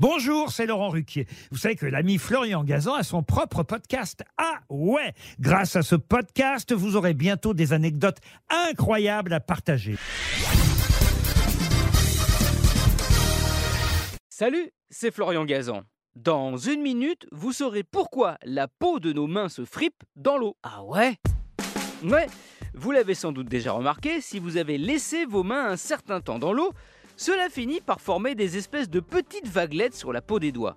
Bonjour, c'est Laurent Ruquier. Vous savez que l'ami Florian Gazan a son propre podcast. Ah ouais Grâce à ce podcast, vous aurez bientôt des anecdotes incroyables à partager. Salut, c'est Florian Gazan. Dans une minute, vous saurez pourquoi la peau de nos mains se fripe dans l'eau. Ah ouais? Ouais, vous l'avez sans doute déjà remarqué, si vous avez laissé vos mains un certain temps dans l'eau, cela finit par former des espèces de petites vaguelettes sur la peau des doigts.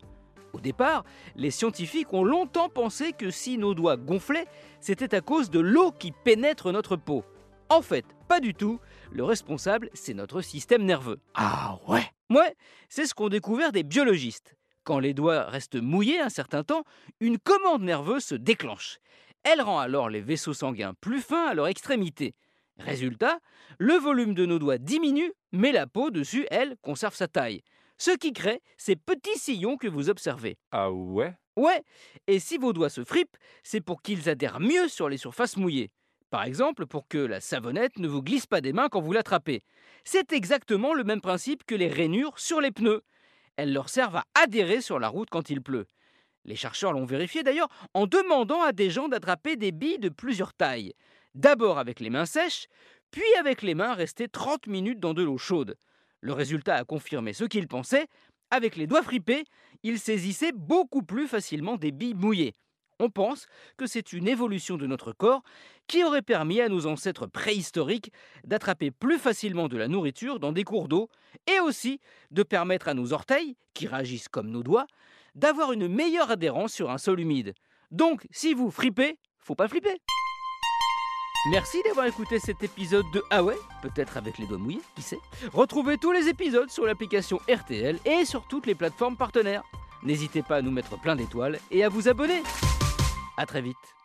Au départ, les scientifiques ont longtemps pensé que si nos doigts gonflaient, c'était à cause de l'eau qui pénètre notre peau. En fait, pas du tout. Le responsable, c'est notre système nerveux. Ah ouais? Ouais, c'est ce qu'ont découvert des biologistes. Quand les doigts restent mouillés un certain temps, une commande nerveuse se déclenche. Elle rend alors les vaisseaux sanguins plus fins à leur extrémité. Résultat, le volume de nos doigts diminue, mais la peau dessus, elle, conserve sa taille. Ce qui crée ces petits sillons que vous observez. Ah ouais? Ouais, et si vos doigts se fripent, c'est pour qu'ils adhèrent mieux sur les surfaces mouillées. Par exemple, pour que la savonnette ne vous glisse pas des mains quand vous l'attrapez. C'est exactement le même principe que les rainures sur les pneus. Elles leur servent à adhérer sur la route quand il pleut. Les chercheurs l'ont vérifié d'ailleurs en demandant à des gens d'attraper des billes de plusieurs tailles. D'abord avec les mains sèches, puis avec les mains restées 30 minutes dans de l'eau chaude. Le résultat a confirmé ce qu'ils pensaient. Avec les doigts fripés, ils saisissaient beaucoup plus facilement des billes mouillées. On pense que c'est une évolution de notre corps qui aurait permis à nos ancêtres préhistoriques d'attraper plus facilement de la nourriture dans des cours d'eau et aussi de permettre à nos orteils, qui réagissent comme nos doigts, d'avoir une meilleure adhérence sur un sol humide. Donc, si vous fripez, faut pas flipper. Merci d'avoir écouté cet épisode de Ah peut-être avec les doigts mouillés, qui sait. Retrouvez tous les épisodes sur l'application RTL et sur toutes les plateformes partenaires. N'hésitez pas à nous mettre plein d'étoiles et à vous abonner. A très vite.